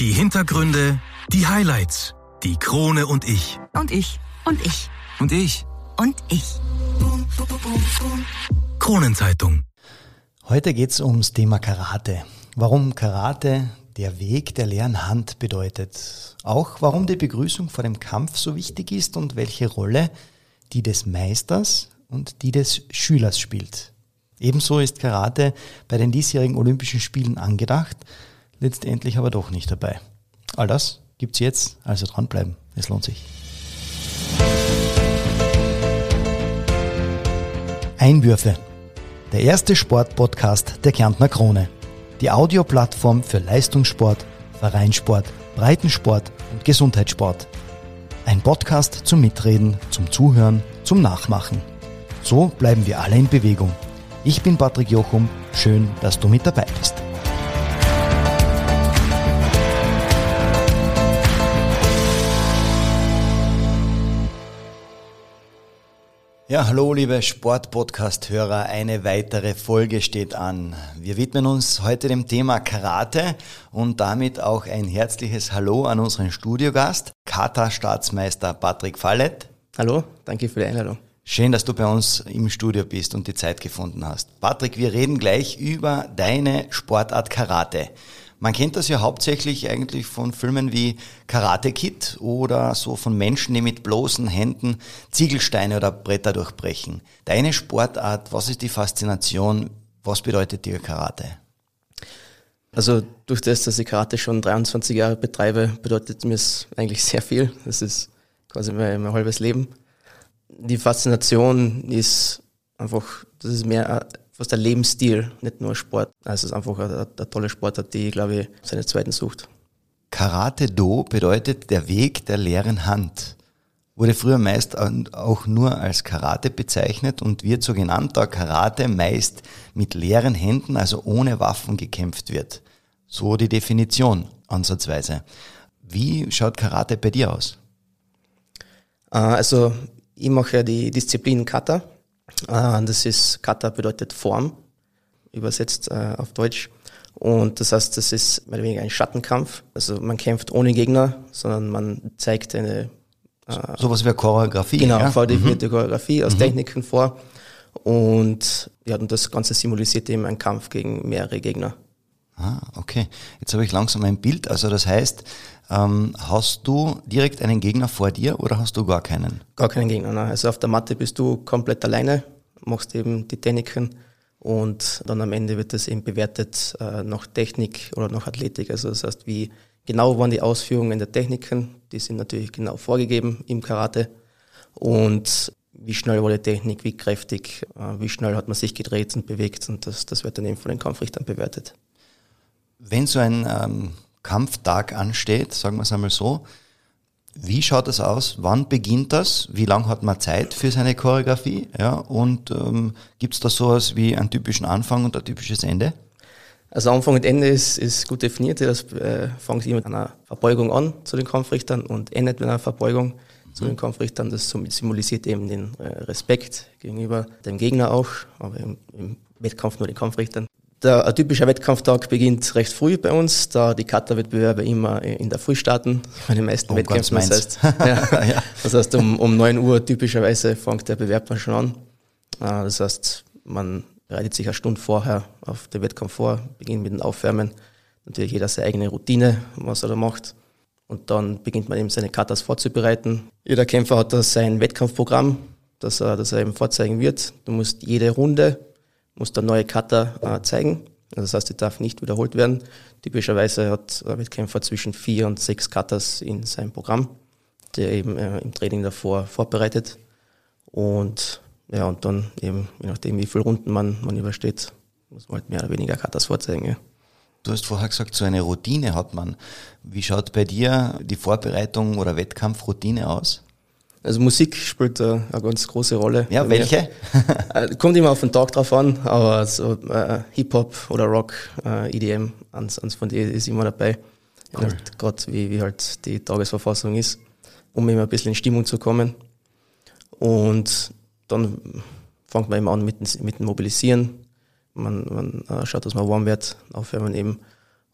Die Hintergründe, die Highlights, die Krone und ich. Und ich. Und ich. Und ich. Und ich. Kronenzeitung. Heute geht es ums Thema Karate. Warum Karate der Weg der leeren Hand bedeutet. Auch warum die Begrüßung vor dem Kampf so wichtig ist und welche Rolle die des Meisters und die des Schülers spielt. Ebenso ist Karate bei den diesjährigen Olympischen Spielen angedacht, letztendlich aber doch nicht dabei. All das gibt's jetzt, also dranbleiben, es lohnt sich. Einwürfe. Der erste Sportpodcast der Kärntner Krone. Die Audioplattform für Leistungssport, Vereinssport, Breitensport und Gesundheitssport. Ein Podcast zum Mitreden, zum Zuhören, zum Nachmachen. So bleiben wir alle in Bewegung. Ich bin Patrick Jochum. Schön, dass du mit dabei bist. Ja, hallo liebe Sportpodcast-Hörer, eine weitere Folge steht an. Wir widmen uns heute dem Thema Karate und damit auch ein herzliches Hallo an unseren Studiogast, Kata-Staatsmeister Patrick Fallett. Hallo, danke für die Einladung. Schön, dass du bei uns im Studio bist und die Zeit gefunden hast. Patrick, wir reden gleich über deine Sportart Karate. Man kennt das ja hauptsächlich eigentlich von Filmen wie Karate Kid oder so von Menschen, die mit bloßen Händen Ziegelsteine oder Bretter durchbrechen. Deine Sportart, was ist die Faszination? Was bedeutet dir Karate? Also durch das, dass ich Karate schon 23 Jahre betreibe, bedeutet mir es eigentlich sehr viel. Das ist quasi mein, mein halbes Leben. Die Faszination ist einfach, das ist mehr fast ein Lebensstil, nicht nur Sport. Also es ist einfach eine, eine tolle Sportart, die, glaube ich, seine zweiten sucht. Karate Do bedeutet der Weg der leeren Hand. Wurde früher meist auch nur als Karate bezeichnet und wird so genannt, da Karate meist mit leeren Händen, also ohne Waffen gekämpft wird. So die Definition ansatzweise. Wie schaut Karate bei dir aus? Äh, also ich mache ja die Disziplin Kata das ist Kata bedeutet Form, übersetzt äh, auf Deutsch. Und das heißt, das ist mehr oder weniger ein Schattenkampf. Also man kämpft ohne Gegner, sondern man zeigt eine äh, sowas wie eine Choreografie. Genau, ja? vordefinierte mhm. Choreografie aus mhm. Techniken vor. Und ja, und das Ganze symbolisiert eben einen Kampf gegen mehrere Gegner. Ah, okay. Jetzt habe ich langsam ein Bild. Also das heißt, ähm, hast du direkt einen Gegner vor dir oder hast du gar keinen? Gar keinen Gegner. Nein. Also auf der Matte bist du komplett alleine, machst eben die Techniken und dann am Ende wird das eben bewertet äh, nach Technik oder nach Athletik. Also das heißt, wie genau waren die Ausführungen der Techniken, die sind natürlich genau vorgegeben im Karate und wie schnell war die Technik, wie kräftig, äh, wie schnell hat man sich gedreht und bewegt und das, das wird dann eben von den Kampfrichtern bewertet. Wenn so ein ähm, Kampftag ansteht, sagen wir es einmal so, wie schaut das aus? Wann beginnt das? Wie lange hat man Zeit für seine Choreografie? Ja, und ähm, gibt es da sowas wie einen typischen Anfang und ein typisches Ende? Also Anfang und Ende ist, ist gut definiert. Das äh, fängt immer mit einer Verbeugung an zu den Kampfrichtern und endet mit einer Verbeugung zu den mhm. Kampfrichtern. Das symbolisiert eben den äh, Respekt gegenüber dem Gegner auch, aber im, im Wettkampf nur den Kampfrichtern. Der, ein typischer Wettkampftag beginnt recht früh bei uns, da die Kata-Wettbewerbe immer in der Früh starten, bei den meisten oh, Wettkämpfen. Das heißt, ja, ja. das heißt, um, um 9 Uhr typischerweise fängt der Bewerb dann schon an. Ah, das heißt, man bereitet sich eine Stunde vorher auf den Wettkampf vor, beginnt mit dem Aufwärmen. Natürlich jeder seine eigene Routine, was er da macht. Und dann beginnt man eben seine Katas vorzubereiten. Jeder Kämpfer hat da sein Wettkampfprogramm, das er, das er eben vorzeigen wird. Du musst jede Runde muss der neue Cutter äh, zeigen. Also das heißt, die darf nicht wiederholt werden. Typischerweise hat der Wettkämpfer zwischen vier und sechs Cutters in seinem Programm, der eben äh, im Training davor vorbereitet. Und ja, und dann eben, je nachdem, wie viele Runden man, man übersteht, muss man halt mehr oder weniger Cutters vorzeigen. Ja. Du hast vorher gesagt, so eine Routine hat man. Wie schaut bei dir die Vorbereitung oder Wettkampfroutine aus? Also Musik spielt eine ganz große Rolle. Ja, welche? Äh, kommt immer auf den Tag drauf an, aber so äh, Hip-Hop oder Rock, äh, EDM, eins, eins von denen ist immer dabei. Cool. Gerade wie, wie halt die Tagesverfassung ist, um immer ein bisschen in Stimmung zu kommen. Und dann fängt man eben an mit, mit dem Mobilisieren. Man, man äh, schaut, dass man warm wird, aufwärmen eben.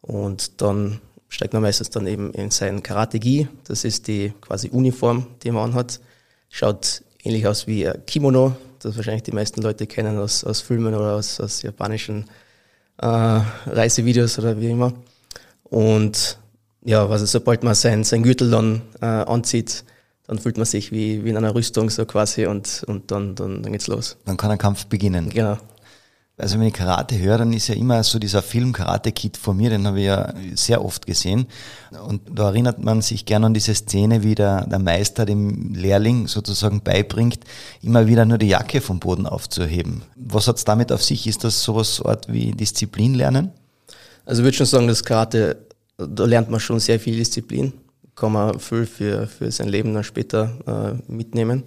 Und dann steigt man meistens dann eben in sein Karate-Gi. Das ist die quasi Uniform, die man anhat. Schaut ähnlich aus wie ein Kimono, das wahrscheinlich die meisten Leute kennen aus, aus Filmen oder aus, aus japanischen äh, Reisevideos oder wie immer. Und ja, also sobald man sein, sein Gürtel dann äh, anzieht, dann fühlt man sich wie, wie in einer Rüstung so quasi und, und dann, dann, dann geht's los. Dann kann ein Kampf beginnen. Genau. Also wenn ich Karate höre, dann ist ja immer so dieser Film Karate Kid vor mir, den habe ich ja sehr oft gesehen. Und da erinnert man sich gerne an diese Szene, wie der, der Meister dem Lehrling sozusagen beibringt, immer wieder nur die Jacke vom Boden aufzuheben. Was hat's damit auf sich? Ist das sowas Art wie Disziplin lernen? Also ich würde schon sagen, dass Karate, da lernt man schon sehr viel Disziplin. Kann man viel für, für sein Leben dann später äh, mitnehmen.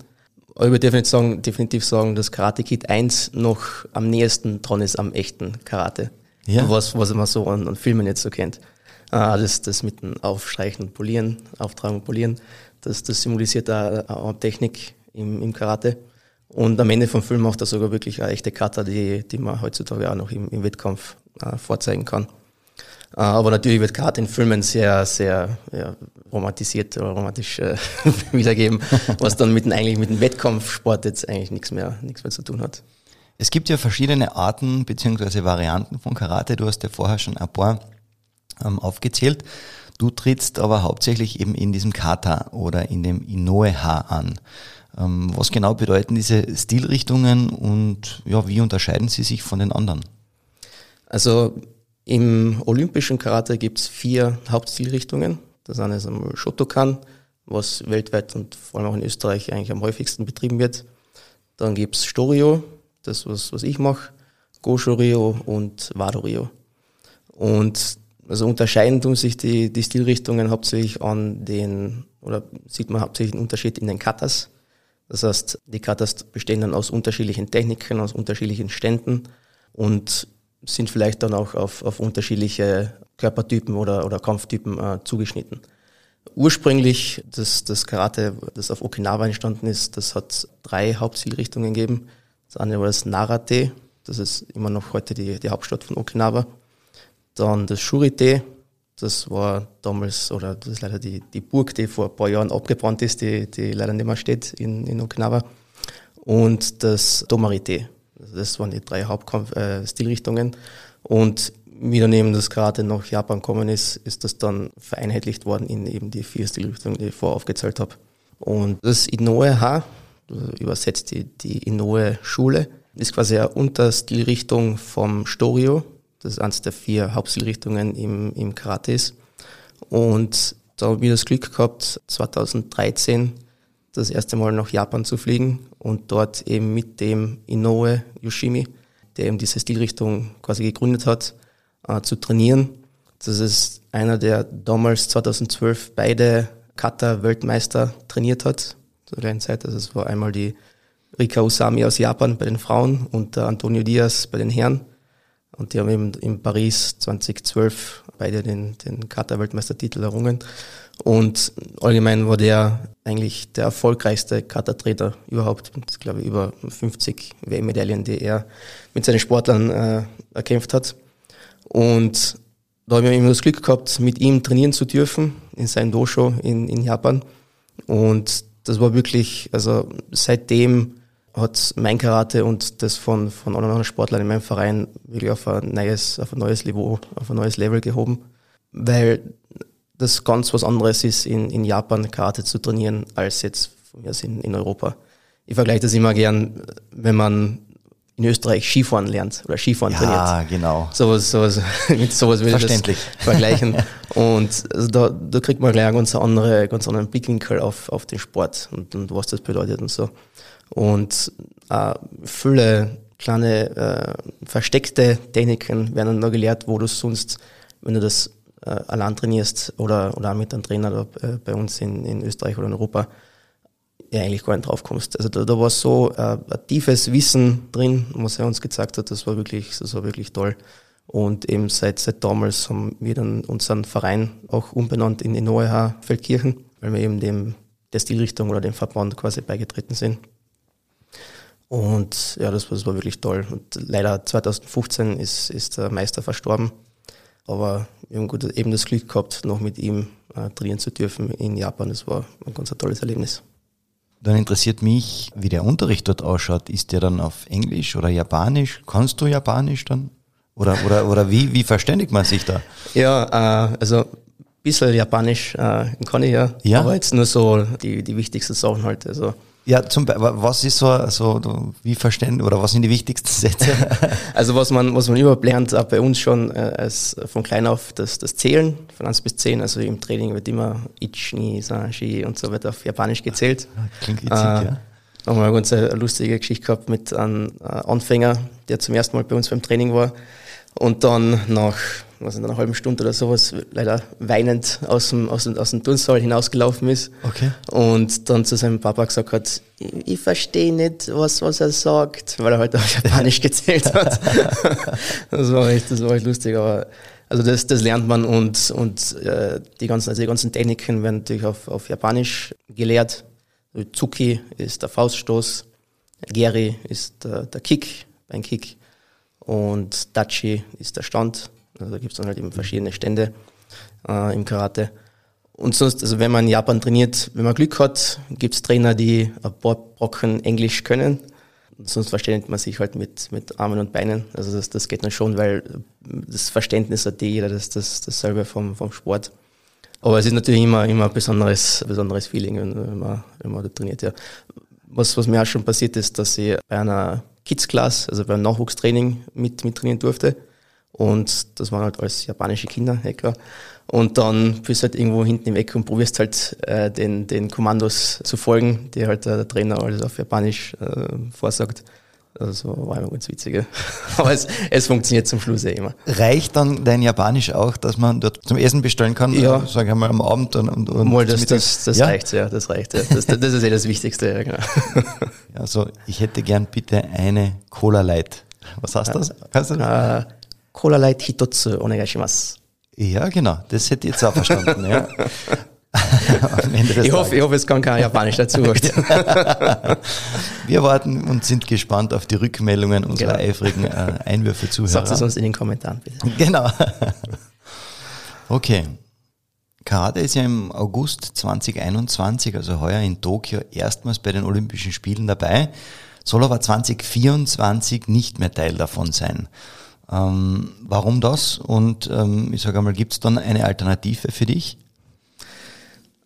Aber ich würde definitiv sagen, definitiv sagen, dass Karate Kid 1 noch am nächsten dran ist am echten Karate. Ja. Was, was man so an, an Filmen jetzt so kennt. Ah, das, das mit dem Aufstreichen und Polieren, Auftragen und Polieren, das, das symbolisiert auch eine Technik im, im Karate. Und am Ende vom Film macht er sogar wirklich eine echte Kata, die, die man heutzutage auch noch im, im Wettkampf äh, vorzeigen kann. Äh, aber natürlich wird Karate in Filmen sehr, sehr ja, romantisiert oder romantisch äh, wiedergeben, was dann mit eigentlich mit dem Wettkampfsport jetzt eigentlich nichts mehr, nichts mehr zu tun hat. Es gibt ja verschiedene Arten beziehungsweise Varianten von Karate. Du hast ja vorher schon ein paar ähm, aufgezählt. Du trittst aber hauptsächlich eben in diesem Kata oder in dem Inoue-Ha an. Ähm, was genau bedeuten diese Stilrichtungen und ja, wie unterscheiden sie sich von den anderen? Also im olympischen Karate gibt es vier Hauptstilrichtungen. Das eine ist einmal Shotokan, was weltweit und vor allem auch in Österreich eigentlich am häufigsten betrieben wird. Dann gibt es Storio, das was, was ich mache, Gosho-Ryo und Wado-Ryo. Und also unterscheiden tun sich die, die Stilrichtungen hauptsächlich an den, oder sieht man hauptsächlich einen Unterschied in den Katas. Das heißt, die Katas bestehen dann aus unterschiedlichen Techniken, aus unterschiedlichen Ständen und sind vielleicht dann auch auf, auf unterschiedliche Körpertypen oder, oder Kampftypen äh, zugeschnitten. Ursprünglich das, das Karate, das auf Okinawa entstanden ist, das hat drei Hauptzielrichtungen gegeben. Das eine war das Narate, das ist immer noch heute die, die Hauptstadt von Okinawa. Dann das Shurite, das war damals, oder das ist leider die, die Burg, die vor ein paar Jahren abgebrannt ist, die, die leider nicht mehr steht in, in Okinawa. Und das Domarite, das waren die drei Hauptstilrichtungen. Äh, und wie dann das gerade nach Japan gekommen ist, ist das dann vereinheitlicht worden in eben die vier Stilrichtungen, die ich vorher aufgezählt habe. Und das Inoue-Ha, übersetzt die, die Inoue-Schule, ist quasi eine Unterstilrichtung vom Storio. Das ist eines der vier Hauptstilrichtungen im, im Karate. Und da habe ich das Glück gehabt, 2013 das erste Mal nach Japan zu fliegen und dort eben mit dem Inoue Yoshimi, der eben diese Stilrichtung quasi gegründet hat, äh, zu trainieren. Das ist einer, der damals 2012 beide Kata-Weltmeister trainiert hat, zur gleichen Zeit. Also es war einmal die Rika Usami aus Japan bei den Frauen und der Antonio Diaz bei den Herren. Und die haben eben in Paris 2012 beide den, den Kata-Weltmeistertitel errungen. Und allgemein war der eigentlich der erfolgreichste Kata-Trainer überhaupt. Glaube ich, über 50 WM-Medaillen, die er mit seinen Sportlern äh, erkämpft hat. Und da habe ich immer das Glück gehabt, mit ihm trainieren zu dürfen in seinem Dojo in, in Japan. Und das war wirklich, also seitdem hat mein Karate und das von, von anderen Sportlern in meinem Verein wirklich auf ein neues, auf ein neues Niveau, auf ein neues Level gehoben. Weil das ganz was anderes ist, in, in Japan Karate zu trainieren, als jetzt von mir in, in Europa. Ich vergleiche das immer gern, wenn man in Österreich Skifahren lernt oder Skifahren ja, trainiert. Ja, genau. Sowas, sowas, mit sowas will ich das vergleichen. Und also da, da kriegt man gleich einen ganz, andere, ganz anderen Blickwinkel auf, auf den Sport und, und was das bedeutet und so. Und äh, viele kleine äh, versteckte Techniken werden dann noch gelehrt, wo du sonst, wenn du das äh, allein trainierst oder, oder auch mit einem Trainer äh, bei uns in, in Österreich oder in Europa, ja eigentlich gar nicht drauf kommst. Also da, da war so äh, ein tiefes Wissen drin, was er uns gezeigt hat, das war wirklich, das war wirklich toll. Und eben seit, seit damals haben wir dann unseren Verein auch umbenannt in Neue Feldkirchen, weil wir eben dem, der Stilrichtung oder dem Verband quasi beigetreten sind. Und ja, das, das war wirklich toll. Und leider 2015 ist, ist der Meister verstorben. Aber wir haben gut, eben das Glück gehabt, noch mit ihm äh, trainieren zu dürfen in Japan. Das war ein ganz tolles Erlebnis. Dann interessiert mich, wie der Unterricht dort ausschaut. Ist der dann auf Englisch oder Japanisch? Kannst du Japanisch dann? Oder, oder, oder wie, wie verständigt man sich da? Ja, äh, also ein bisschen Japanisch äh, kann ich ja, Ja? aber jetzt nur so die, die wichtigsten Sachen halt. Also, Ja, zum was ist so, so wie verständlich oder was sind die wichtigsten Sätze? also was man, was man überhaupt lernt, auch bei uns schon äh, als von klein auf das, das Zählen von 1 bis 10. Also im Training wird immer Ich, Ni, San, Shi und so weiter auf Japanisch gezählt. Klingt witzig, Äh, ja. Haben wir eine ganz äh, lustige Geschichte gehabt mit einem äh, Anfänger, der zum ersten Mal bei uns beim Training war und dann nach was in einer halben Stunde oder sowas leider weinend aus dem, aus dem, aus dem Turnsaal hinausgelaufen ist Okay. und dann zu seinem Papa gesagt hat, ich, ich verstehe nicht, was, was er sagt, weil er halt auf Japanisch gezählt hat. das war echt, das war echt lustig, aber also das, das lernt man und, und äh, die, ganzen, also die ganzen Techniken werden natürlich auf, auf Japanisch gelehrt. Tsuki ist der Fauststoß, Geri ist der, der Kick, ein Kick und Dachi ist der Stand. Also da gibt es dann halt eben verschiedene Stände äh, im Karate. Und sonst, also wenn man in Japan trainiert, wenn man Glück hat, gibt es Trainer, die ein paar Brocken Englisch können. Und sonst verständigt man sich halt mit, mit Armen und Beinen. Also das, das geht dann schon, weil das Verständnis hat eh jeder, das das, dasselbe vom, vom Sport. Aber es ist natürlich immer, immer ein besonderes, besonderes Feeling, wenn, man, wenn man da trainiert. Ja. Was, was mir auch schon passiert ist, dass ich bei einer Kids Class, also beim Nachwuchstraining mit, mit trainieren durfte. Und das waren halt alles japanische Kinder, klar. Und dann bist du halt irgendwo hinten im Eck und probierst halt äh, den, den Kommandos zu folgen, die halt äh, der Trainer alles auf Japanisch äh, vorsagt. Also war immer ganz witzig. Ja. Aber es, es funktioniert zum Schluss eh immer. Reicht dann dein Japanisch auch, dass man dort zum Essen bestellen kann? Ja. Äh, Sag ich mal am Abend und, und, und Mal, das, das, das ja? reicht, ja, das reicht. Ja. Das, das ist eh das Wichtigste, ja, genau. Also ich hätte gern bitte eine Cola Light. Was heißt das? Kannst du das? Äh, Cola Light Hitotsu onegaishimasu. Ja, genau. Das hätte ich jetzt auch verstanden. ja. Ich hoffe, ich hoffe, es kann kein Japanisch dazu. Wir warten und sind gespannt auf die Rückmeldungen unserer Genau. eifrigen äh, Einwürfe-Zuhörer. Sagt es uns in den Kommentaren, bitte. Genau. Okay. Karate ist ja im August 2021, also heuer in Tokio, erstmals bei den Olympischen Spielen dabei, soll aber 2024 nicht mehr Teil davon sein. Ähm, warum das? Und ähm, ich sage einmal, gibt es dann eine Alternative für dich?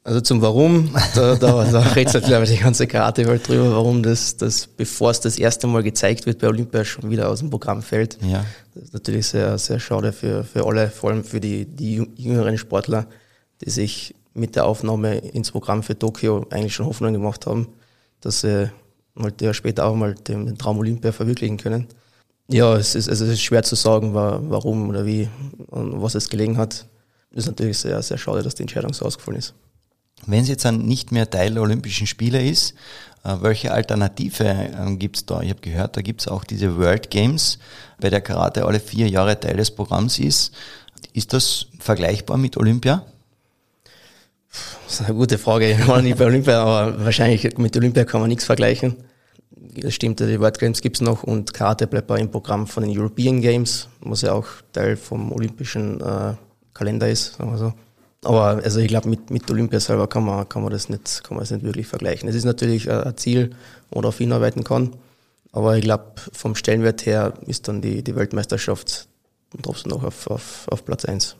Also zum Warum, da, da, da rätselt glaube ich die ganze Karate-Welt drüber, warum das, das, bevor es das erste Mal gezeigt wird, bei Olympia schon wieder aus dem Programm fällt. Ja. Das ist natürlich sehr, sehr schade für, für alle, vor allem für die, die jü- jüngeren Sportler, die sich mit der Aufnahme ins Programm für Tokio eigentlich schon Hoffnung gemacht haben, dass sie halt ja später auch mal den, den Traum Olympia verwirklichen können. Ja, es ist, also es ist schwer zu sagen, wa- warum oder wie und was es gelegen hat. Es ist natürlich sehr, sehr schade, dass die Entscheidung so ausgefallen ist. Wenn es jetzt dann nicht mehr Teil der Olympischen Spiele ist, äh, welche Alternative äh, gibt es da? Ich habe gehört, da gibt es auch diese World Games, bei der Karate alle vier Jahre Teil des Programms ist. Ist das vergleichbar mit Olympia? Das ist eine gute Frage. Ich war nicht bei Olympia, aber wahrscheinlich mit Olympia kann man nichts vergleichen. Das stimmt, die World Games gibt's noch und Karate bleibt auch im Programm von den European Games, was ja auch Teil vom olympischen äh, Kalender ist, sagen wir so. Aber also ich glaube, mit, mit Olympia selber kann man, kann, man das nicht, kann man das nicht wirklich vergleichen. Es ist natürlich äh, ein Ziel, wo man darauf hinarbeiten kann, aber ich glaube, vom Stellenwert her ist dann die, die Weltmeisterschaft trotzdem noch auf, auf, auf Platz eins.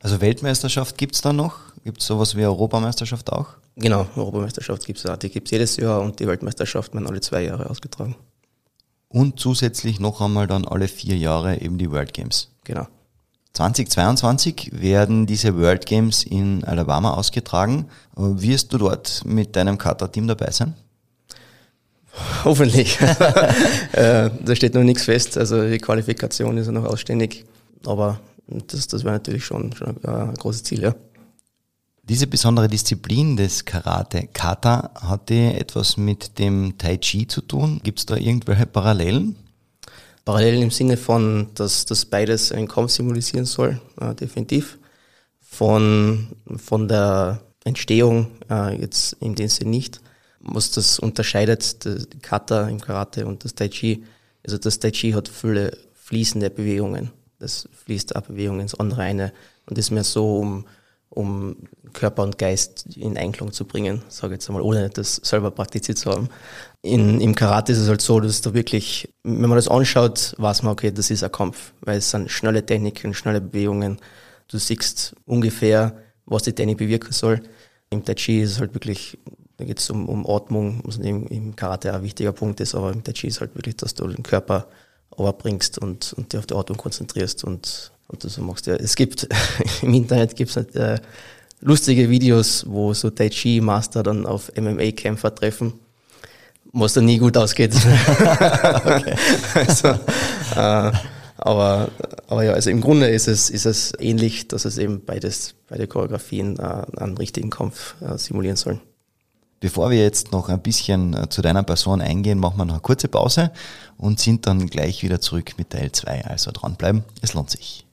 Also Weltmeisterschaft gibt es da noch? Gibt es sowas wie Europameisterschaft auch? Genau, Europameisterschaft gibt's ja. Die gibt's jedes Jahr und die Weltmeisterschaft werden alle zwei Jahre ausgetragen. Und zusätzlich noch einmal dann alle vier Jahre eben die World Games. Genau. 2022 werden diese World Games in Alabama ausgetragen. Äh, Wirst du dort mit deinem Kata-Team dabei sein? Hoffentlich. äh, da steht noch nichts fest. Also die Qualifikation ist ja noch ausständig. Aber das, das wäre natürlich schon, schon ein großes Ziel, ja. Diese besondere Disziplin des Karate, Kata, hat die etwas mit dem Tai Chi zu tun? Gibt es da irgendwelche Parallelen? Parallel im Sinne von, dass das beides einen Kampf symbolisieren soll, äh, definitiv. Von, von der Entstehung äh, jetzt in dem Sinne nicht. Was das unterscheidet, das Kata im Karate und das Tai Chi, also das Tai Chi hat viele fließende Bewegungen. Das fließt eine Bewegung ins andere eine. Und ist mehr so, um, um Körper und Geist in Einklang zu bringen, sage ich jetzt einmal, ohne das selber praktiziert zu haben. In, Im Karate ist es halt so, dass da wirklich, wenn man das anschaut, weiß man, okay, das ist ein Kampf, weil es sind schnelle Techniken, schnelle Bewegungen. Du siehst ungefähr, was die Technik bewirken soll. Im Tai Chi ist es halt wirklich, da geht es um, um Atmung, was im, im Karate ein wichtiger Punkt ist, aber im Tai Chi ist halt wirklich, dass du den Körper overbringst und, und dich auf die Atmung konzentrierst und, und das so machst. Ja, es gibt, im Internet gibt es halt, äh, lustige Videos, wo so Tai Chi Master dann auf MMA-Kämpfer treffen, was dann nie gut ausgeht. also, äh, aber, aber ja, also im Grunde ist es, ist es ähnlich, dass es eben beides, beide Choreografien äh, einen richtigen Kampf äh, simulieren sollen. Bevor wir jetzt noch ein bisschen äh, zu deiner Person eingehen, machen wir noch eine kurze Pause und sind dann gleich wieder zurück mit Teil 2. Also dranbleiben, es lohnt sich.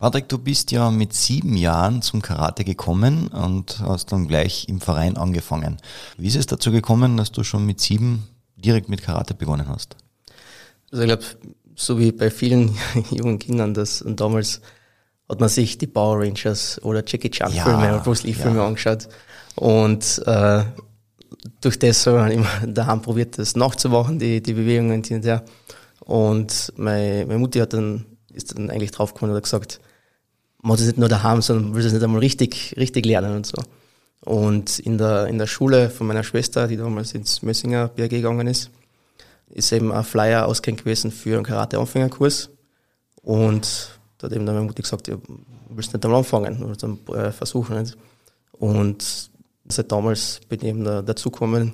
Patrick, du bist ja mit sieben Jahren zum Karate gekommen und hast dann gleich im Verein angefangen. Wie ist es dazu gekommen, dass du schon mit sieben direkt mit Karate begonnen hast? Also ich glaube, so wie bei vielen jungen Kindern, das und damals hat man sich die Power Rangers oder Jackie Chan ja, Filme oder Bruce Lee Filme ja. angeschaut und äh, durch das habe ich immer daheim probiert, das nachzumachen, die, die Bewegungen hinterher. Und meine, meine Mutter hat dann, ist dann eigentlich draufgekommen und hat gesagt, man hat es nicht nur daheim, sondern will es nicht einmal richtig, richtig lernen und so. Und in der, in der Schule von meiner Schwester, die damals ins Mössinger BRG gegangen ist, ist eben ein Flyer ausgehängt gewesen für einen Karate-Anfängerkurs. Und da hat eben dann meine Mutter gesagt, ja, willst du nicht einmal anfangen oder dann äh, versuchen. Nicht? Und seit damals bin ich eben da, dazugekommen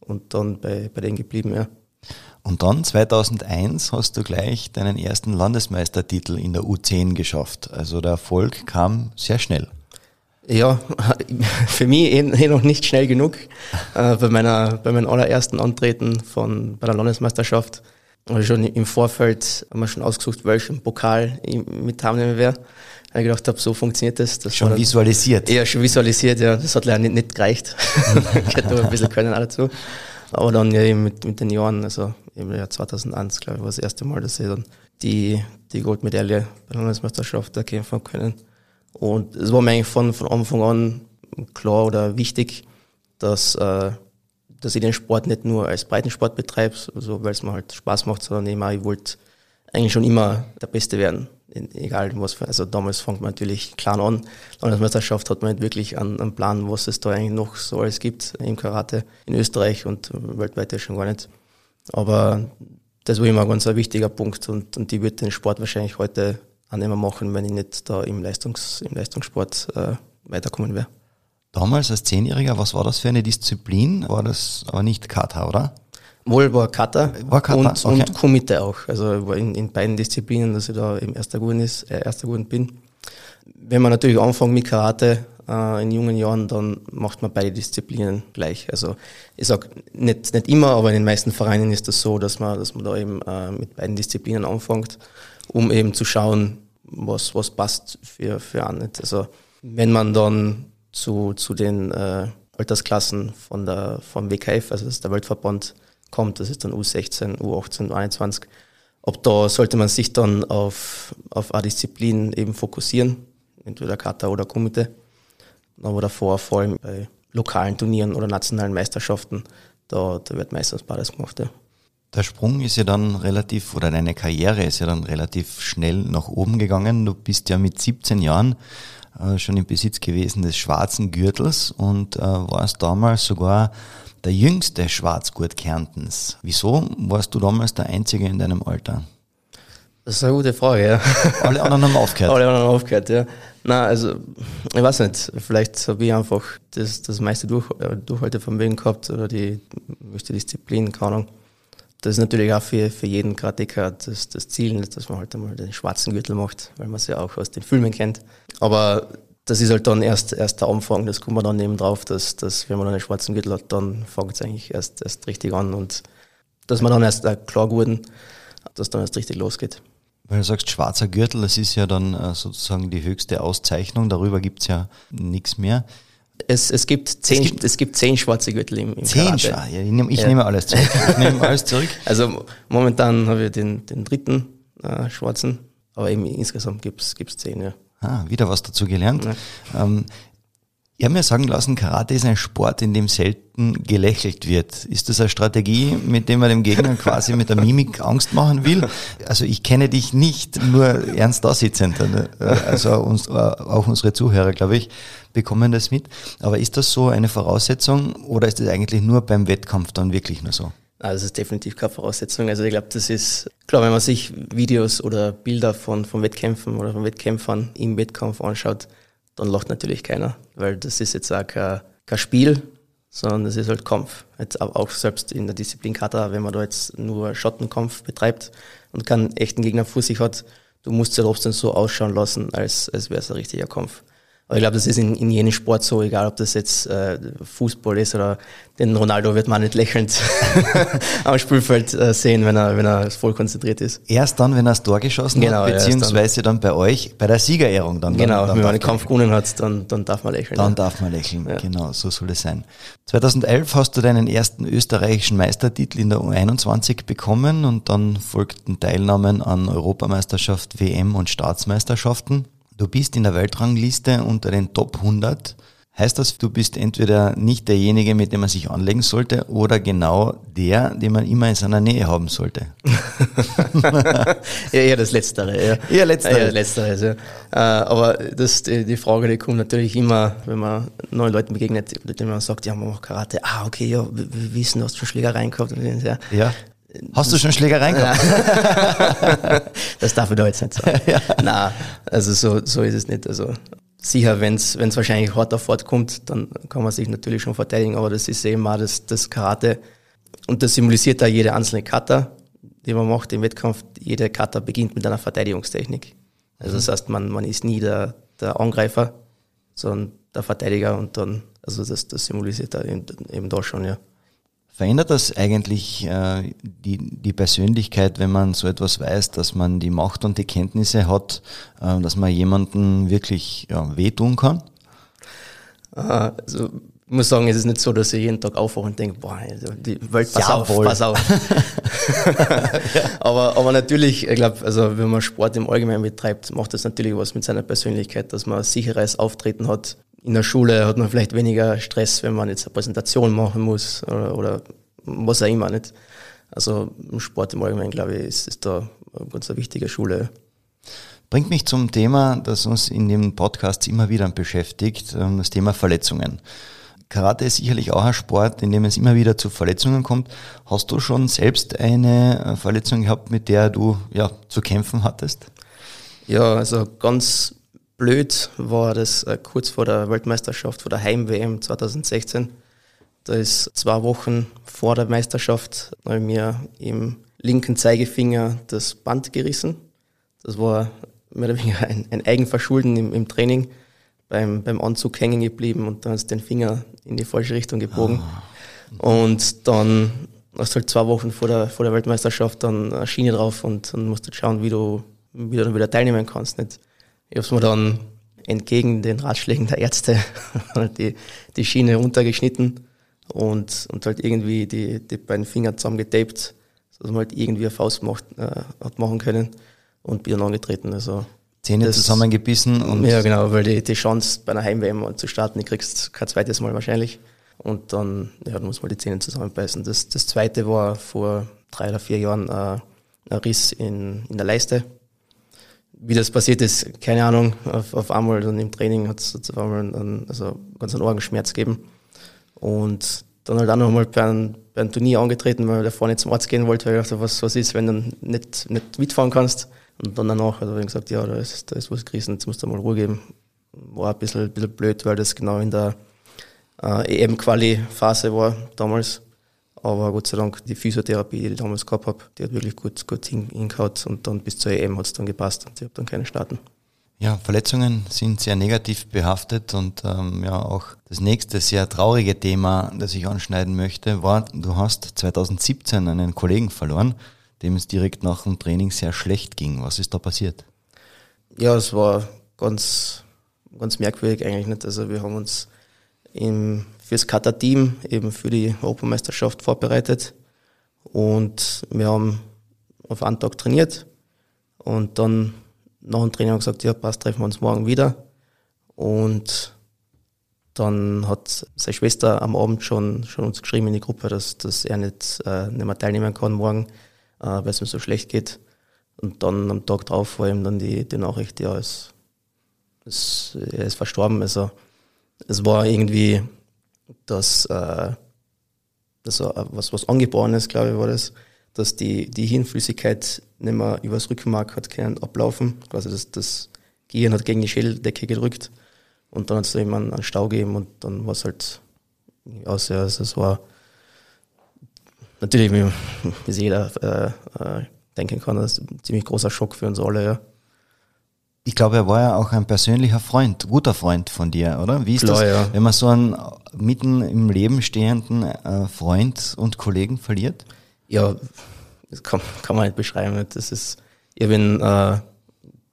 und dann bei, bei denen geblieben, ja. Und dann 2001 hast du gleich deinen ersten Landesmeistertitel in der U10 geschafft. Also der Erfolg kam sehr schnell. Ja, für mich eh, eh noch nicht schnell genug. Äh, bei, meiner, bei meinem allerersten Antreten von, bei der Landesmeisterschaft habe ich schon im Vorfeld haben wir schon ausgesucht, welchen Pokal ich mit teilnehmen werde. Weil ich gedacht habe, so funktioniert das. das schon visualisiert? Ja, schon visualisiert, ja. Das hat leider nicht, nicht gereicht. ich hätte noch ein bisschen können auch dazu. Aber dann ja eben mit, mit den Jahren, also im Jahr 2001, glaube ich, war das erste Mal, dass ich dann die, die Goldmedaille bei der Landesmeisterschaft erkämpfen können. Und es war mir eigentlich von, von Anfang an klar oder wichtig, dass, äh, dass ich den Sport nicht nur als Breitensport betreibe, also weil es mir halt Spaß macht, sondern eben auch, ich wollte eigentlich schon immer der Beste werden egal was also damals fängt man natürlich klein an. Landesmeisterschaft hat man nicht wirklich einen, einen, Plan, was es da eigentlich noch so alles gibt im Karate in Österreich und weltweit ja schon gar nicht. Aber das war immer ein ganz ein wichtiger Punkt und, und ich würde den Sport wahrscheinlich heute auch nicht mehr machen, wenn ich nicht da im, Leistungs, im Leistungssport äh, weiterkommen wäre. Damals als Zehnjähriger, was war das für eine Disziplin? War das aber nicht Kata, oder? Wohl war Kata, war Kata? Und, okay. und Kumite auch. Also war in, in beiden Disziplinen, dass ich da im erster Gurten ist, äh, erster Gurten bin. Wenn man natürlich anfängt mit Karate äh, in jungen Jahren, dann macht man beide Disziplinen gleich. Also ich sag nicht, nicht immer, aber in den meisten Vereinen ist das so, dass man, dass man da eben äh, mit beiden Disziplinen anfängt, um eben zu schauen, was, was passt für, für an. Also wenn man dann zu, zu den äh, Altersklassen von der, vom WKF, also das ist der Weltverband, kommt, das ist dann U16, U18, U21. Ob da sollte man sich dann auf, auf eine Disziplin eben fokussieren, entweder Kata oder Kumite. Aber davor, vor allem bei lokalen Turnieren oder nationalen Meisterschaften, da, da wird meistens beides gemacht. Ja. Der Sprung ist ja dann relativ, oder deine Karriere ist ja dann relativ schnell nach oben gegangen. Du bist ja mit 17 Jahren äh, schon im Besitz gewesen des schwarzen Gürtels und äh, warst damals sogar der jüngste Schwarzgurt Kärntens. Wieso warst du damals der Einzige in deinem Alter? Das ist eine gute Frage, ja. Alle anderen haben aufgehört. Alle anderen haben aufgehört, ja. Na, also, ich weiß nicht, vielleicht habe ich einfach das, das meiste Durch, äh, Durchhaltevermögen gehabt oder die höchste Disziplin, keine Ahnung. Das ist natürlich auch für, für jeden Karateka das, das Ziel, dass man halt einmal den schwarzen Gürtel macht, weil man es ja auch aus den Filmen kennt. Aber das ist halt dann erst, erst der Anfang, das kommt man dann eben drauf, dass, dass wenn man einen schwarzen Gürtel hat, dann fängt es eigentlich erst, erst richtig an und dass man dann erst klar geworden, dass dann erst richtig losgeht. Weil du sagst, schwarzer Gürtel, das ist ja dann äh, sozusagen die höchste Auszeichnung, darüber gibt es ja nichts mehr. Es, es, gibt zehn, es, gibt, es gibt zehn schwarze Gürtel im, im Zehn Karate. Ja, ich, nehme, ich ja. nehme alles zurück. Ich nehme alles zurück. Also momentan habe ich den, den dritten äh, schwarzen Aber eben insgesamt gibt es zehn, ja. Ah, wieder was dazu gelernt. Ja. Ähm, ich habe mir sagen lassen, Karate ist ein Sport, in dem selten gelächelt wird. Ist das eine Strategie, mit der man dem Gegner quasi mit der Mimik Angst machen will? Also ich kenne dich nicht nur ernst da sitzend, also uns, auch unsere Zuhörer, glaube ich, bekommen das mit. Aber ist das so eine Voraussetzung oder ist das eigentlich nur beim Wettkampf dann wirklich nur so? Also das ist definitiv keine Voraussetzung. Also ich glaube, das ist, klar, wenn man sich Videos oder Bilder von, von Wettkämpfen oder von Wettkämpfern im Wettkampf anschaut, dann lacht natürlich keiner, weil das ist jetzt auch kein, kein Spiel, sondern das ist halt Kampf. Jetzt auch selbst in der Disziplin Kata, wenn man da jetzt nur Schottenkampf betreibt und keinen echten Gegner vor sich hat, du musst ja trotzdem so ausschauen lassen, als, als wäre es ein richtiger Kampf. Aber ich glaube, das ist in, in jedem Sport so, egal ob das jetzt äh, Fußball ist oder den Ronaldo wird man nicht lächelnd am Spielfeld äh, sehen, wenn er, wenn er voll konzentriert ist. Erst dann, wenn er das Tor geschossen genau, hat, beziehungsweise dann, dann, bei euch, bei der Siegerehrung dann. Genau, dann, wenn man den Kampf gewonnen hat, dann, dann darf man lächeln. Dann ja. darf man lächeln, ja. genau, so soll es sein. 2011 hast du deinen ersten österreichischen Meistertitel in der U21 bekommen und dann folgten Teilnahmen an Europameisterschaft, WM und Staatsmeisterschaften. Du bist in der Weltrangliste unter den Top 100. Heißt das, du bist entweder nicht derjenige, mit dem man sich anlegen sollte, oder genau der, den man immer in seiner Nähe haben sollte? ja, eher das Letztere. Ja. Eher Letztere. Ja, Letzteres, ja. Äh, aber das, die, die Frage, die kommt natürlich immer, wenn man neuen Leuten begegnet, denen man sagt, ja, man macht Karate. Ah, okay, ja, wir wissen, du hast schon Schlägereien gehabt. Ja. ja. Hast du schon Schlägereien gehabt? das darf ich da jetzt nicht sagen. Ja. Nein, also so, so ist es nicht. Also sicher, wenn es wahrscheinlich hart auf Fahrt kommt, dann kann man sich natürlich schon verteidigen, aber das ist eben auch das, das Karate. Und das symbolisiert da jede einzelne Kata, die man macht im Wettkampf. Jede Kata beginnt mit einer Verteidigungstechnik. Also das heißt, man, man ist nie der, der Angreifer, sondern der Verteidiger und dann, also das, das symbolisiert da eben, eben da schon, ja. Verändert das eigentlich äh, die, die Persönlichkeit, wenn man so etwas weiß, dass man die Macht und die Kenntnisse hat, äh, dass man jemanden wirklich ja, wehtun kann? Also ich muss sagen, es ist nicht so, dass ich jeden Tag aufwache und denke, boah, also die Welt, pass auf, pass auf. aber, aber natürlich, ich glaube, also wenn man Sport im Allgemeinen betreibt, macht das natürlich was mit seiner Persönlichkeit, dass man sicheres Auftreten hat, in der Schule hat man vielleicht weniger Stress, wenn man jetzt eine Präsentation machen muss oder, oder was auch immer nicht. Also im Sport im Allgemeinen, glaube ich, ist, ist da eine ganz wichtige Schule. Bringt mich zum Thema, das uns in den Podcasts immer wieder beschäftigt, ähm, das Thema Verletzungen. Karate ist sicherlich auch ein Sport, in dem es immer wieder zu Verletzungen kommt. Hast du schon selbst eine äh, Verletzung gehabt, mit der du ja, zu kämpfen hattest? Ja, also ganz blöd war das äh, kurz vor der Weltmeisterschaft, vor der Heim-WM 2016. Da ist zwei Wochen vor der Meisterschaft mir im linken Zeigefinger das Band gerissen. Das war mehr oder weniger ein, ein Eigenverschulden im, im, Training. Beim, beim Anzug hängen geblieben und dann ist den Finger in die falsche Richtung gebogen. Oh. Und dann hast du halt zwei Wochen vor der, vor der Weltmeisterschaft dann eine Schiene drauf und dann musst du schauen, wie du, wie du dann wieder teilnehmen kannst. Nicht? Ich habe es mir dann entgegen den Ratschlägen der Ärzte die, die Schiene runtergeschnitten und, und halt irgendwie die, die beiden Finger zusammengetaped, sodass man halt irgendwie eine Faust macht, äh, hat machen können und bin dann angetreten. Also Zähne das, zusammengebissen und. Ja, genau, weil die, die Chance bei einer Heim-WM zu starten, die kriegst kein zweites Mal wahrscheinlich. Und dann, ja, dann muss man die Zähne zusammenbeißen. Das, das zweite war vor drei oder vier Jahren äh, ein Riss in, in der Leiste wie das passiert ist, keine Ahnung. Auf, auf einmal dann im Training hat es auf einmal einen, also ganz einen Orgenschmerz gegeben. Und dann halt auch noch mal bei einem, bei einem Turnier angetreten, weil der vorne zum Arzt gehen wollte, weil ich dachte, was, was ist, wenn du nicht, nicht mitfahren kannst. Und dann danach hat er gesagt, ja, da ist, da ist was gerissen, jetzt musst du mal Ruhe geben. War ein bisschen, bisschen blöd, weil das genau in der äh, EM-Quali-Phase war damals. Aber Gott sei Dank, die Physiotherapie, die ich damals gehabt habe, die hat wirklich gut, gut hingehauen und dann bis zur EM hat es dann gepasst und ich habe dann keine starten. Ja, Verletzungen sind sehr negativ behaftet und ähm, ja auch das nächste sehr traurige Thema, das ich anschneiden möchte, war, du hast 2017 einen Kollegen verloren, dem es direkt nach dem Training sehr schlecht ging. Was ist da passiert? Ja, es war ganz, ganz merkwürdig eigentlich nicht. Also wir haben uns im fürs Kata-Team, eben für die Europameisterschaft vorbereitet. Und wir haben auf einen Tag trainiert und dann nach dem Training gesagt, ja, passt, treffen wir uns morgen wieder. Und dann hat seine Schwester am Abend schon, schon uns geschrieben in die Gruppe, dass, dass er nicht, äh, nicht mehr teilnehmen kann morgen, äh, weil es ihm so schlecht geht. Und dann am Tag drauf war ihm dann die, die Nachricht, ja, es, es, er ist verstorben. Also es war irgendwie das, äh, das was, was angeboren glaube ich, war das, dass die, die Hirnflüssigkeit nicht mehr übers Rückenmark hat können ablaufen. Quasi das, das Gehirn hat gegen die Schädeldecke gedrückt und dann hat es eben einen, einen Stau gegeben und dann war es halt aus, ja, also es war natürlich, wie, wie jeder äh, äh, denken kann, das ist ein ziemlich großer Schock für uns alle, ja. Ich glaube, er war ja auch ein persönlicher Freund, guter Freund von dir, oder? Wie ist Klar, das, ja. wenn man so einen mitten im Leben stehenden äh, Freund und Kollegen verliert? Ja, das kann, kann man nicht beschreiben. Das ist, ich bin äh,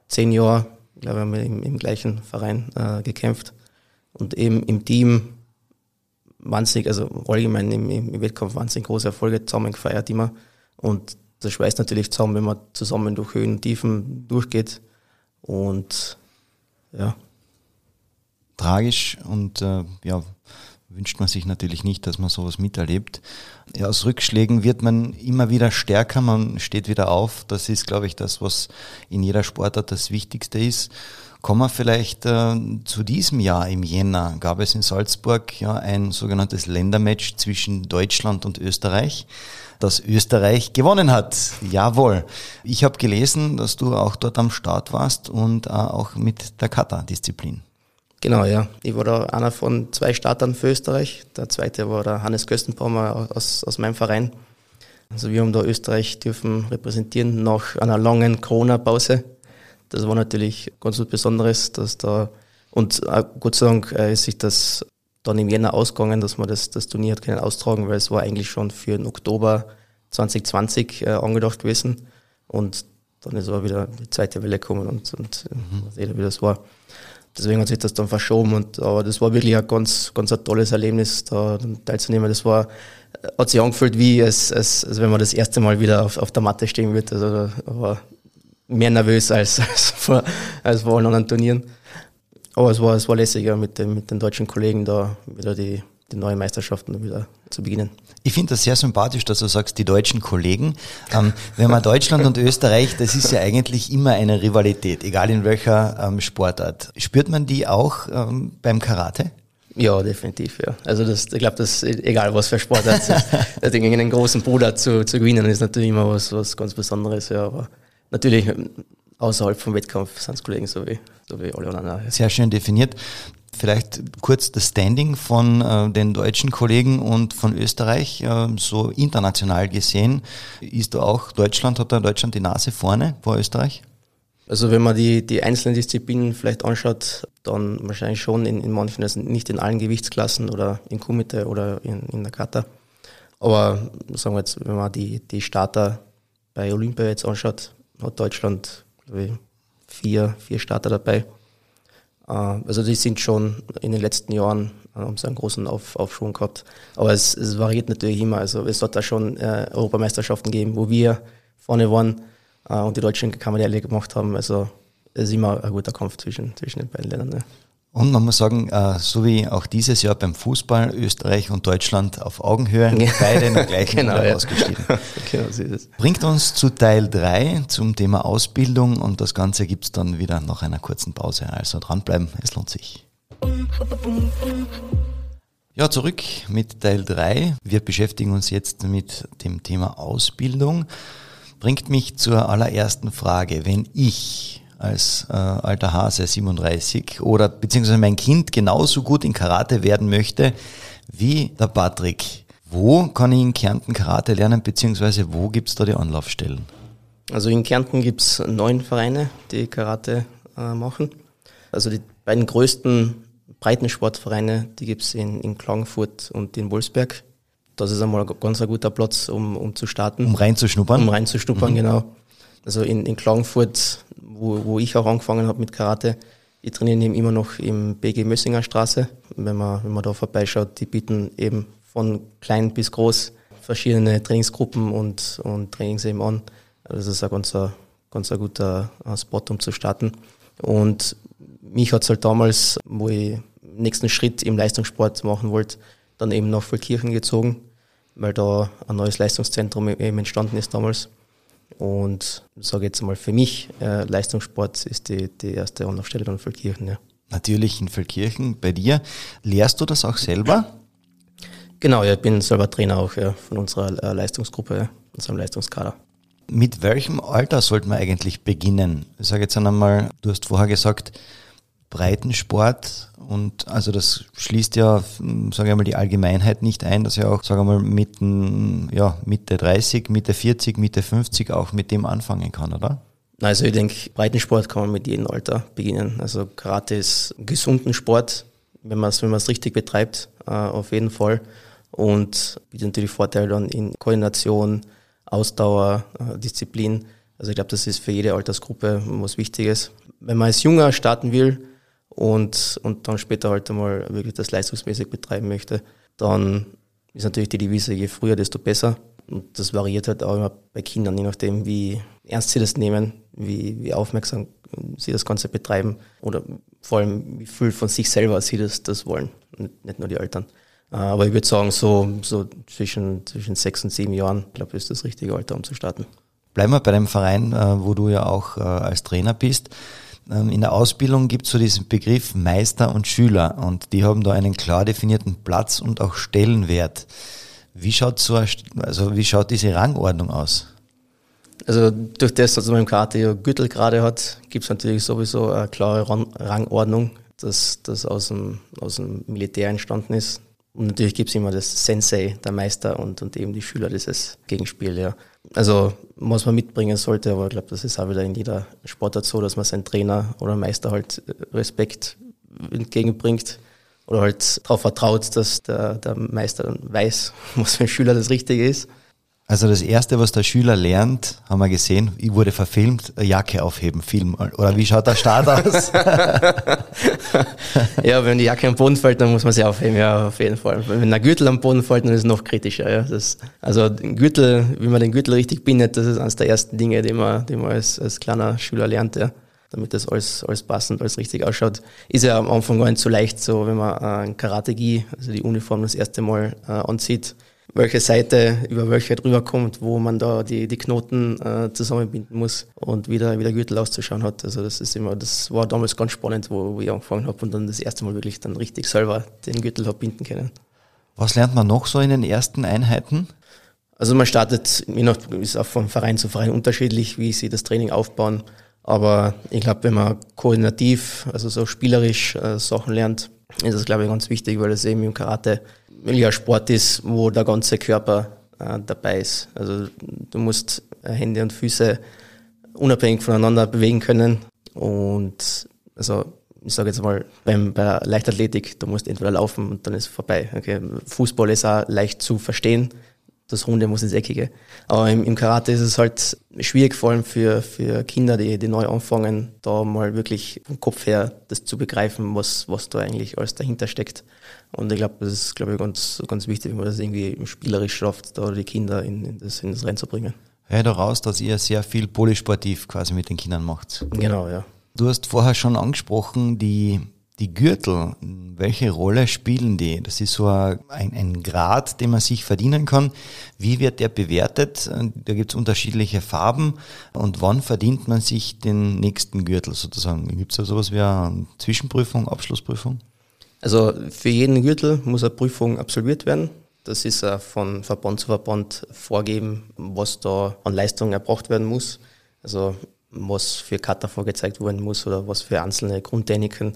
zehn Jahre, glaube ich, im, im gleichen Verein äh, gekämpft und eben im Team wahnsinnig, also allgemein im, im Wettkampf wahnsinnig große Erfolge zusammen gefeiert immer. Und das schweißt natürlich zusammen, wenn man zusammen durch Höhen und Tiefen durchgeht. Und ja. Tragisch und äh, ja, wünscht man sich natürlich nicht, dass man sowas miterlebt. Ja, aus Rückschlägen wird man immer wieder stärker, man steht wieder auf. Das ist, glaube ich, das, was in jeder Sportart das Wichtigste ist. Kommen wir vielleicht äh, zu diesem Jahr im Jänner. Gab es in Salzburg ja ein sogenanntes Ländermatch zwischen Deutschland und Österreich, das Österreich gewonnen hat. Jawohl. Ich habe gelesen, dass du auch dort am Start warst und äh, auch mit der Kata-Disziplin. Genau, ja. Ich war da einer von zwei Startern für Österreich. Der zweite war der Hannes Köstenbaumer aus, aus meinem Verein. Also wir haben da Österreich dürfen repräsentieren nach einer langen Corona-Pause. Das war natürlich ganz was Besonderes, dass da und Gott sei Dank äh, ist sich das dann im Jänner ausgegangen, dass man das, das Turnier hat können austragen, weil es war eigentlich schon für den Oktober 2020 äh, angedacht gewesen. Und dann ist aber wieder die zweite Welle gekommen und, und mhm. jeder, wie das war. Deswegen hat sich das dann verschoben und aber das war wirklich ein ganz, ganz ein tolles Erlebnis, da teilzunehmen. Das war, hat sich angefühlt wie, als, als, als wenn man das erste Mal wieder auf, auf der Matte stehen wird. Also war mehr nervös als, als, vor, als vor allen anderen Turnieren. Aber es war, es war lässiger mit, dem, mit den deutschen Kollegen da wieder die, die neuen Meisterschaften wieder zu beginnen. Ich finde das sehr sympathisch, dass du sagst, die deutschen Kollegen. Ähm, wenn man Deutschland und Österreich, das ist ja eigentlich immer eine Rivalität, egal in welcher ähm, Sportart. Spürt man die auch ähm, beim Karate? Ja, definitiv, ja. Also das, ich glaube, das egal was für Sportart ist, gegen einen großen Bruder zu, zu gewinnen, ist natürlich immer was, was ganz Besonderes, ja. Aber natürlich außerhalb vom Wettkampf sind es Kollegen so wie, so wie alle anderen. Ja. Sehr schön definiert. Vielleicht kurz das Standing von äh, den deutschen Kollegen und von Österreich, äh, so international gesehen. Ist da auch Deutschland, hat da Deutschland die Nase vorne vor Österreich? Also wenn man die, die einzelnen Disziplinen vielleicht anschaut, dann wahrscheinlich schon in, in manchen, also nicht in allen Gewichtsklassen oder in Kumite oder in, in der Kata. Aber sagen wir jetzt, wenn man die, die Starter bei Olympia jetzt anschaut, hat Deutschland ich, vier, vier Starter dabei. Äh, also die sind schon in den letzten Jahren äh, haben sie einen großen Auf, Aufschwung gehabt. Aber es, es, variiert natürlich immer. Also es hat da schon äh, Europameisterschaften gegeben, wo wir vorne waren äh, und die Deutschen Kammerlehrle gemacht haben. Also es ist immer ein guter Kampf zwischen, zwischen den beiden Ländern. Ne. Und man muss sagen, äh, so wie auch dieses Jahr beim Fußball, Österreich und Deutschland auf Augenhöhe, Ja. beide in der gleichen Genau, ja. ausgestiegen. genau, so ist es. Bringt uns zu Teil 3 zum Thema Ausbildung und das Ganze gibt's dann wieder nach einer kurzen Pause. Also dranbleiben, es lohnt sich. Ja, zurück mit Teil 3. Wir beschäftigen uns jetzt mit dem Thema Ausbildung. Bringt mich zur allerersten Frage. Wenn ich als äh, alter Hase 37 oder beziehungsweise mein Kind genauso gut in Karate werden möchte wie der Patrick, wo kann ich in Kärnten Karate lernen, beziehungsweise wo gibt's da die Anlaufstellen? Also in Kärnten gibt's neun Vereine, die Karate äh, machen. Also die beiden größten Breitensportvereine, die gibt's in, in Klagenfurt und in Wolfsberg. Das ist einmal ein ganz ein guter Platz, um, um zu starten. Um reinzuschnuppern? Um reinzuschnuppern, genau. Also in, in Klagenfurt, wo, wo ich auch angefangen habe mit Karate, die trainieren eben immer noch im BG Mössinger Straße. Wenn man, wenn man da vorbeischaut, die bieten eben von klein bis groß verschiedene Trainingsgruppen und, und Trainings eben an. Also das ist ein ganz, ein ganz ein guter Spot, um zu starten. Und mich hat es halt damals, wo ich den nächsten Schritt im Leistungssport machen wollte, dann eben nach Vollkirchen gezogen, weil da ein neues Leistungszentrum eben entstanden ist damals. Und ich sage jetzt mal für mich, äh, Leistungssport ist die, die erste Anlaufstelle dann Vollkirchen. Ja. Natürlich in Vollkirchen bei dir. Lehrst du das auch selber? Genau, ich bin selber Trainer auch ja, von unserer äh, Leistungsgruppe, unserem Leistungskader. Mit welchem Alter sollte man eigentlich beginnen? Ich sage jetzt einmal, du hast vorher gesagt, Breitensport und also das schließt ja, sage ich mal, die Allgemeinheit nicht ein, dass ja auch, sage ich mal, mitten, ja, Mitte 30, Mitte 40, Mitte 50 auch mit dem anfangen kann, oder? Also ich denke, Breitensport kann man mit jedem Alter beginnen. Also Karate ist gesunden Sport, wenn man es wenn richtig betreibt, äh, auf jeden Fall. Und bietet natürlich Vorteile dann in Koordination, Ausdauer, äh, Disziplin. Also ich glaube, das ist für jede Altersgruppe was Wichtiges. Wenn man als Junger starten will und, und dann später halt einmal wirklich das leistungsmäßig betreiben möchte, dann ist natürlich die Devise, je früher, desto besser. Und das variiert halt auch immer bei Kindern, je nachdem, wie ernst sie das nehmen, wie, wie aufmerksam sie das Ganze betreiben oder vor allem, wie viel von sich selber sie das, das wollen, nicht nur die Eltern. Äh, aber ich würde sagen, so, so zwischen, zwischen sechs und sieben Jahren, glaube ich, ist das richtige Alter, um zu starten. Bleiben wir bei dem Verein, äh, wo du ja auch äh, als Trainer bist. Ähm, in der Ausbildung gibt es so diesen Begriff Meister und Schüler und die haben da einen klar definierten Platz und auch Stellenwert. Wie schaut so, also wie schaut diese Rangordnung aus? Also durch das, dass man im Karate ja Gürtel gerade hat, gibt es natürlich sowieso eine klare Rangordnung, dass das aus dem, aus dem Militär entstanden ist. Und natürlich gibt es immer das Sensei, der Meister und, und eben die Schüler, dieses Gegenspiel, ja. Also, was man mitbringen sollte, aber ich glaube, das ist auch wieder in jeder Sportart so, dass man seinen Trainer oder Meister halt Respekt entgegenbringt oder halt darauf vertraut, dass der, der Meister dann weiß, was für ein Schüler das Richtige ist. Also das Erste, was der Schüler lernt, haben wir gesehen, ich wurde verfilmt, Jacke aufheben, Film. Oder wie schaut der Start aus? ja, wenn die Jacke am Boden fällt, dann muss man sie aufheben, ja, auf jeden Fall. Wenn der Gürtel am Boden fällt, dann ist es noch kritischer. Ja. Das, also Gürtel, wie man den Gürtel richtig bindet, das ist eines der ersten Dinge, die man, die man als, als kleiner Schüler lernt. Ja damit das alles, alles passend, alles richtig ausschaut. Ist ja am Anfang gar nicht so leicht, so wenn man äh, Karate-Gi, also die Uniform das erste Mal äh, anzieht, welche Seite über welche drüber kommt, wo man da die, die Knoten äh, zusammenbinden muss und wieder, wie der Gürtel auszuschauen hat. Also das ist immer, das war damals ganz spannend, wo, wo ich angefangen habe und dann das erste Mal wirklich dann richtig selber den Gürtel habe binden können. Was lernt man noch so in den ersten Einheiten? Also man startet, je nach, ist auch von Verein zu Verein unterschiedlich, wie sie das Training aufbauen. Aber ich glaube, wenn man koordinativ, also so spielerisch äh, Sachen lernt, ist das, glaube ich, ganz wichtig, weil es eben im Karate ja Sport ist, wo der ganze Körper äh, dabei ist. Also du musst äh, Hände und Füße unabhängig voneinander bewegen können. Und also ich sage jetzt mal, beim, bei Leichtathletik, du musst entweder laufen und dann ist es vorbei. Okay. Fußball ist auch leicht zu verstehen, das Runde muss ins Eckige. Aber im, im, Karate ist es halt schwierig, vor allem für, für Kinder, die, die neu anfangen, da mal wirklich vom Kopf her das zu begreifen, was, was da eigentlich alles dahinter steckt. Und ich glaube, das ist, glaube ich, ganz, ganz wichtig, wenn man das irgendwie spielerisch schafft, da die Kinder in, in das, in das Rennen zu bringen. Hör daraus, dass ihr sehr viel polysportiv quasi mit den Kindern macht. Genau, ja. Du hast vorher schon angesprochen, die die Gürtel, welche Rolle spielen die? Das ist so ein, ein Grad, den man sich verdienen kann. Wie wird der bewertet? Da gibt es unterschiedliche Farben. Und wann verdient man sich den nächsten Gürtel sozusagen? Gibt es da sowas wie eine Zwischenprüfung, Abschlussprüfung? Also für jeden Gürtel muss eine Prüfung absolviert werden. Das ist von Verband zu Verband vorgeben, was da an Leistung erbracht werden muss. Also was für Kata vorgezeigt werden muss oder was für einzelne Grundtechniken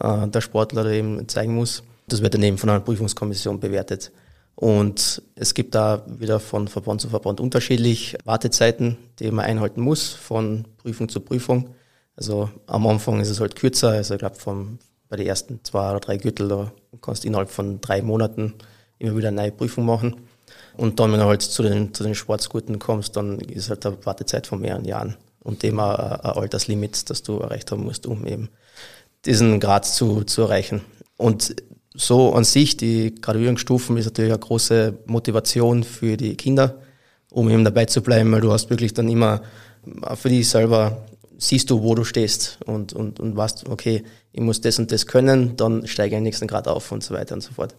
äh, der Sportler eben zeigen muss. Das wird dann eben von einer Prüfungskommission bewertet. Und es gibt da wieder von Verband zu Verband unterschiedlich Wartezeiten, die man einhalten muss, von Prüfung zu Prüfung. Also am Anfang ist es halt kürzer, also ich glaube bei den ersten zwei oder drei Gürtel, da kannst du innerhalb von drei Monaten immer wieder eine neue Prüfung machen. Und dann, wenn du halt zu den, zu den Schwarzgurten kommst, dann ist halt eine Wartezeit von mehreren Jahren und dem ein Alterslimit, das du erreicht haben musst, um eben diesen Grad zu, zu erreichen. Und so an sich, die Graduierungsstufen ist natürlich eine große Motivation für die Kinder, um eben dabei zu bleiben, weil du hast wirklich dann immer für dich selber siehst du, wo du stehst und, und, und weißt, okay, ich muss das und das können, dann steige ich den nächsten Grad auf und so weiter und so fort.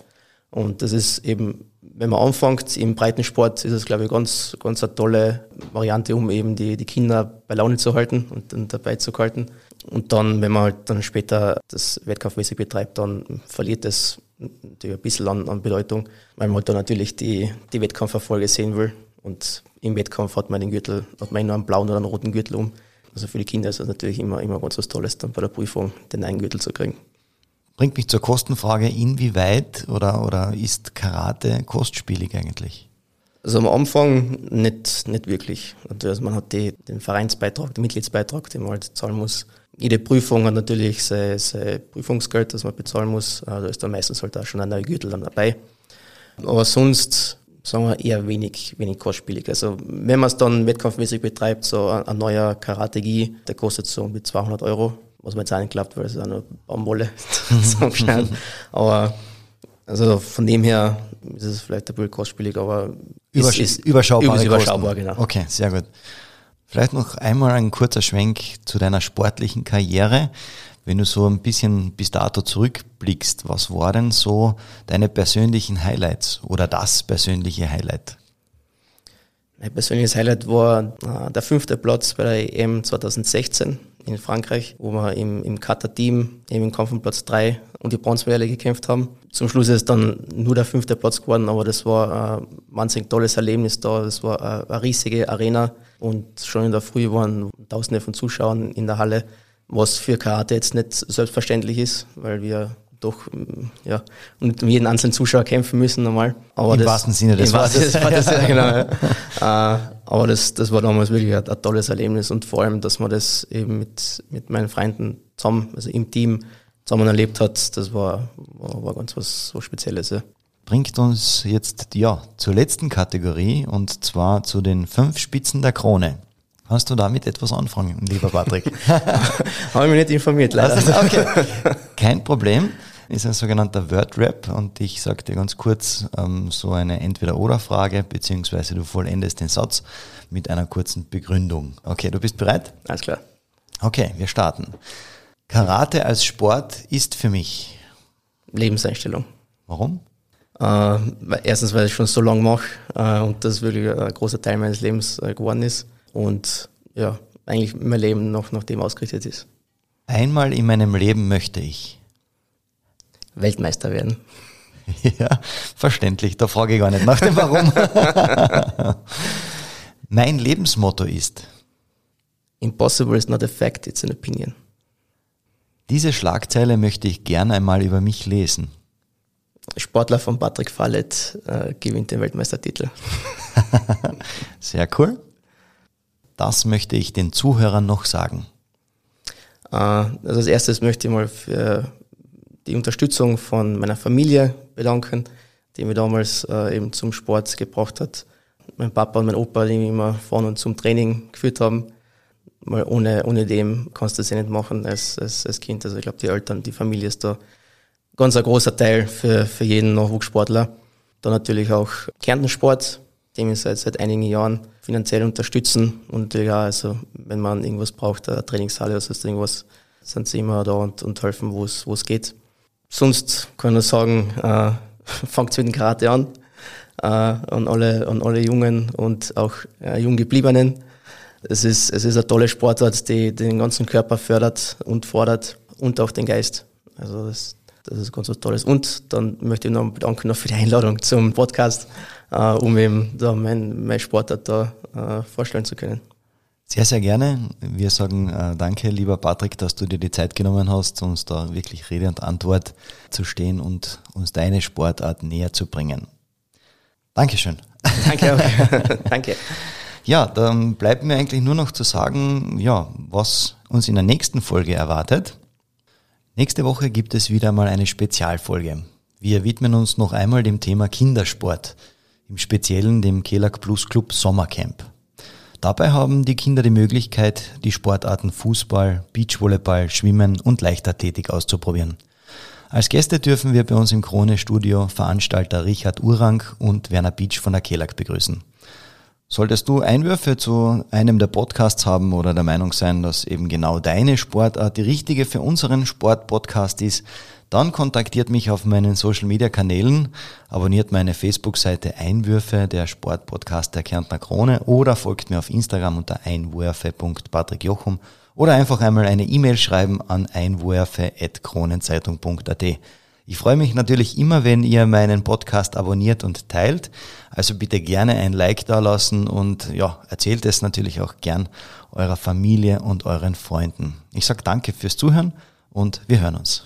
Und das ist eben, wenn man anfängt im Breitensport, ist es, glaube ich, ganz, ganz eine tolle Variante, um eben die, die Kinder bei Laune zu halten und, und dabei zu halten. Und dann, wenn man halt dann später das wettkampfmäßig betreibt, dann verliert es natürlich ein bisschen an, an Bedeutung, weil man halt dann natürlich die, die Wettkampferfolge sehen will. Und im Wettkampf hat man den Gürtel, hat man nur einen blauen oder einen roten Gürtel um. Also für die Kinder ist es natürlich immer, immer ganz was Tolles, dann bei der Prüfung den einen Gürtel zu kriegen. Bringt mich zur Kostenfrage, inwieweit oder, oder ist Karate kostspielig eigentlich? Also am Anfang nicht, nicht wirklich. Also man hat die, den Vereinsbeitrag, den Mitgliedsbeitrag, den man halt zahlen muss. Jede Prüfung hat natürlich sein, sein Prüfungsgeld, das man bezahlen muss. Äh, da ist dann meistens halt auch schon ein neuer Gürtel dann dabei. Aber sonst sagen wir eher wenig, wenig kostspielig. Also wenn man es dann wettkampfmäßig betreibt, so ein, ein neuer Karate-Gi, der kostet so mit 200 Euro, was mir jetzt auch nicht klappt, weil es auch nur Baumwolle so Aber also von dem her ist es vielleicht ein bisschen kostspielig, aber Übersch ist, ist überschaubar. überschaubar, genau. Okay, sehr gut. Vielleicht noch einmal ein kurzer Schwenk zu deiner sportlichen Karriere. Wenn du so ein bisschen bis dato zurückblickst, was war denn so deine persönlichen Highlights oder das persönliche Highlight? Mein persönliches Highlight war äh, der fünfte Platz bei der EM 2016 in Frankreich, wo wir im, im Kata-Team eben im Kampf um Platz drei und die Bronzemedaille gekämpft haben. Zum Schluss ist dann nur der fünfte Platz geworden, aber das war ein wahnsinnig tolles Erlebnis da. Das war eine, eine riesige Arena und schon in der Früh waren Tausende von Zuschauern in der Halle was für Karate jetzt nicht selbstverständlich ist, weil wir doch mm, ja, um jeden einzelnen Zuschauer kämpfen müssen normal. Aber Im das, wahrsten Sinne des Wortes. ja, genau, ja. aber das, das war damals wirklich ein, ein, tolles Erlebnis und vor allem, dass man das eben mit, mit meinen Freunden zusammen, also im Team zusammen erlebt hat, das war, war, war ganz was so Spezielles. Ja. Bringt uns jetzt ja zur letzten Kategorie und zwar zu den fünf Spitzen der Krone. Kannst du damit etwas anfangen, lieber Patrick? Habe ich mich nicht informiert, leider. Also, okay. Kein Problem. Ist ein sogenannter Word-Rap und ich sage dir ganz kurz ähm, so eine Entweder-Oder-Frage, beziehungsweise du vollendest den Satz mit einer kurzen Begründung. Okay, du bist bereit? Alles klar. Okay, wir starten. Karate als Sport ist für mich Lebenseinstellung. Warum? Äh, erstens, weil ich schon so lange mache äh, und das wirklich ein großer Teil meines Lebens äh, geworden ist und ja, eigentlich mein Leben noch nach dem ausgerichtet ist. Einmal in meinem Leben möchte ich Weltmeister werden. Ja, verständlich, da frage ich gar nicht nach dem Warum. mein Lebensmotto ist Impossible is not a fact, it's an opinion. Diese Schlagzeile möchte ich gerne einmal über mich lesen. Sportler von Patrick Fallet äh, gewinnt den Weltmeistertitel. Sehr cool. Das möchte ich den Zuhörern noch sagen. Äh, also als erstes möchte ich mal für die Unterstützung von meiner Familie bedanken, die mich damals äh, eben zum Sport gebracht hat. Mein Papa und mein Opa, die mich immer von und zum Training geführt haben. Weil ohne, ohne dem kannst du das ja nicht machen als, als, als Kind. Also ich glaube, die Eltern, die Familie ist da ganz ein großer Teil für, für jeden Nachwuchssportler. Dann natürlich auch Kärntensport, dem ich seit, seit einigen Jahren finanziell unterstützen und ja, also wenn man irgendwas braucht, eine Trainingshalle oder sonst irgendwas, sind sie immer da und, und helfen, es wo es geht. Sonst kann ich sagen, äh, fangt mit dem Karate an, äh, an, alle, an alle Jungen und auch äh, Junggebliebenen. Es ist, es ist eine tolle Sportart, die den ganzen Körper fördert und fordert und auch den Geist. Also das, das ist ganz was Tolles. Und dann möchte ich noch bedanken noch für die Einladung zum Podcast äh, um eben da mein, mein Sportart da äh, vorstellen zu können. Sehr, sehr gerne. Wir sagen äh, danke, lieber Patrick, dass du dir die Zeit genommen hast, uns da wirklich Rede und Antwort zu stehen und uns deine Sportart näher zu bringen. Dankeschön. Danke auch. danke. Ja, dann bleibt mir eigentlich nur noch zu sagen, ja, was uns in der nächsten Folge erwartet. Nächste Woche gibt es wieder mal eine Spezialfolge. Wir widmen uns noch einmal dem Thema Kindersport im Speziellen dem Kelag Plus Club Sommercamp. Dabei haben die Kinder die Möglichkeit, die Sportarten Fußball, Beachvolleyball, Schwimmen und Leichtathletik auszuprobieren. Als Gäste dürfen wir bei uns im Krone Studio Veranstalter Richard Urang und Werner Beach von der Kelag begrüßen. Solltest du Einwürfe zu einem der Podcasts haben oder der Meinung sein, dass eben genau deine Sportart die richtige für unseren Sportpodcast ist, dann kontaktiert mich auf meinen Social Media Kanälen, abonniert meine Facebook-Seite Einwürfe, der Sportpodcast der Kärntner Krone oder folgt mir auf Instagram unter einwürfe.patrickjochum oder einfach einmal eine E-Mail schreiben an einwürfe.kronenzeitung.at. Ich freue mich natürlich immer, wenn ihr meinen Podcast abonniert und teilt. Also bitte gerne ein Like da lassen und ja, erzählt es natürlich auch gern eurer Familie und euren Freunden. Ich sage danke fürs Zuhören und wir hören uns.